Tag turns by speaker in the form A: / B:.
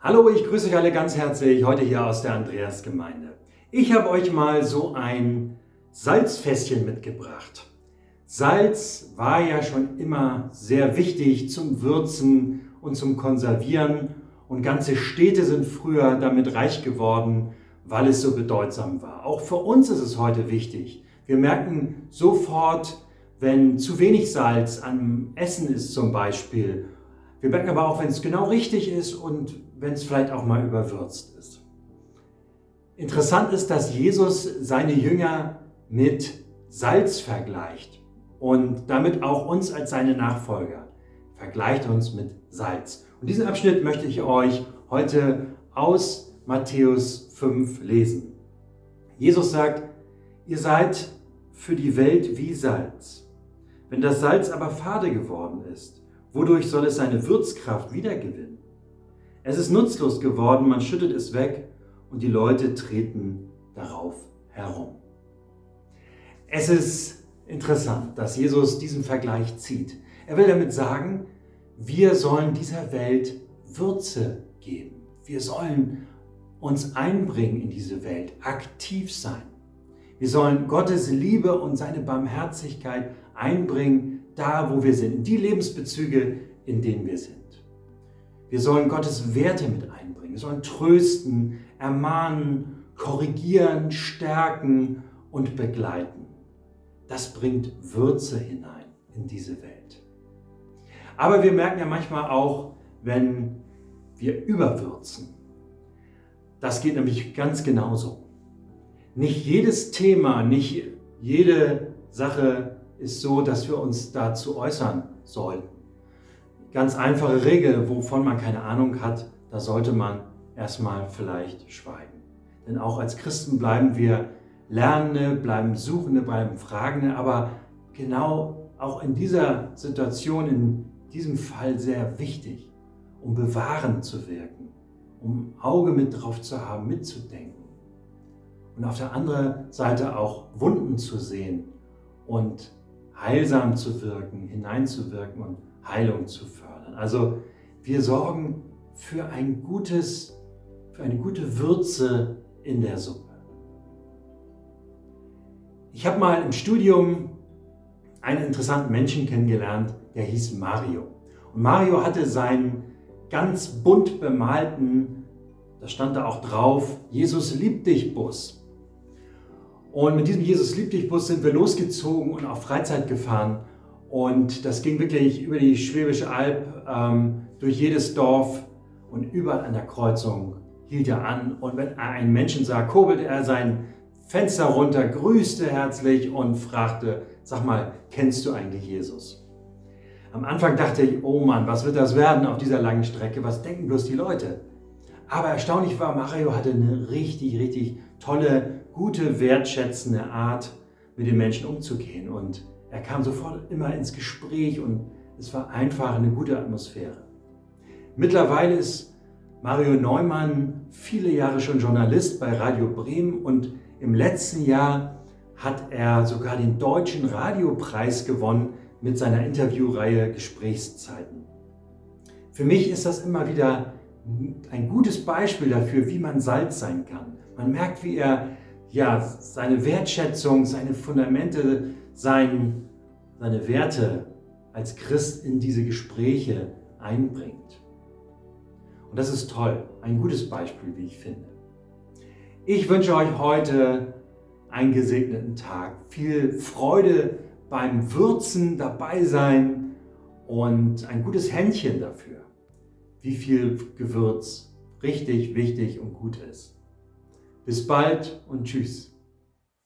A: Hallo, ich grüße euch alle ganz herzlich heute hier aus der Andreasgemeinde. Ich habe euch mal so ein Salzfässchen mitgebracht. Salz war ja schon immer sehr wichtig zum Würzen und zum Konservieren und ganze Städte sind früher damit reich geworden, weil es so bedeutsam war. Auch für uns ist es heute wichtig. Wir merken sofort, wenn zu wenig Salz am Essen ist zum Beispiel wir merken aber auch, wenn es genau richtig ist und wenn es vielleicht auch mal überwürzt ist. Interessant ist, dass Jesus seine Jünger mit Salz vergleicht und damit auch uns als seine Nachfolger. Vergleicht uns mit Salz. Und diesen Abschnitt möchte ich euch heute aus Matthäus 5 lesen. Jesus sagt, ihr seid für die Welt wie Salz. Wenn das Salz aber fade geworden ist, Wodurch soll es seine Würzkraft wiedergewinnen? Es ist nutzlos geworden, man schüttet es weg und die Leute treten darauf herum. Es ist interessant, dass Jesus diesen Vergleich zieht. Er will damit sagen, wir sollen dieser Welt Würze geben. Wir sollen uns einbringen in diese Welt, aktiv sein. Wir sollen Gottes Liebe und seine Barmherzigkeit einbringen da, wo wir sind, in die Lebensbezüge, in denen wir sind. Wir sollen Gottes Werte mit einbringen. Wir sollen trösten, ermahnen, korrigieren, stärken und begleiten. Das bringt Würze hinein in diese Welt. Aber wir merken ja manchmal auch, wenn wir überwürzen. Das geht nämlich ganz genauso. Nicht jedes Thema, nicht jede Sache ist so, dass wir uns dazu äußern sollten. Ganz einfache Regel, wovon man keine Ahnung hat, da sollte man erstmal vielleicht schweigen. Denn auch als Christen bleiben wir Lernende, bleiben Suchende, bleiben Fragende, aber genau auch in dieser Situation, in diesem Fall sehr wichtig, um bewahrend zu wirken, um Auge mit drauf zu haben, mitzudenken. Und auf der anderen Seite auch Wunden zu sehen und heilsam zu wirken, hineinzuwirken und Heilung zu fördern. Also wir sorgen für ein gutes, für eine gute Würze in der Suppe. Ich habe mal im Studium einen interessanten Menschen kennengelernt, der hieß Mario. Und Mario hatte seinen ganz bunt bemalten, da stand da auch drauf, Jesus liebt dich Bus. Und mit diesem Jesus liebt dich Bus sind wir losgezogen und auf Freizeit gefahren. Und das ging wirklich über die Schwäbische Alb, ähm, durch jedes Dorf und überall an der Kreuzung hielt er an. Und wenn er einen Menschen sah, kurbelte er sein Fenster runter, grüßte herzlich und fragte, sag mal, kennst du eigentlich Jesus? Am Anfang dachte ich, oh Mann, was wird das werden auf dieser langen Strecke? Was denken bloß die Leute? Aber erstaunlich war, Mario hatte eine richtig, richtig tolle, gute, wertschätzende Art, mit den Menschen umzugehen. Und er kam sofort immer ins Gespräch und es war einfach eine gute Atmosphäre. Mittlerweile ist Mario Neumann viele Jahre schon Journalist bei Radio Bremen und im letzten Jahr hat er sogar den Deutschen Radiopreis gewonnen mit seiner Interviewreihe Gesprächszeiten. Für mich ist das immer wieder ein gutes Beispiel dafür, wie man Salz sein kann. Man merkt, wie er ja, seine Wertschätzung, seine Fundamente, sein, seine Werte als Christ in diese Gespräche einbringt. Und das ist toll, ein gutes Beispiel, wie ich finde. Ich wünsche euch heute einen gesegneten Tag, viel Freude beim Würzen dabei sein und ein gutes Händchen dafür wie viel Gewürz richtig wichtig und gut ist. Bis bald und tschüss.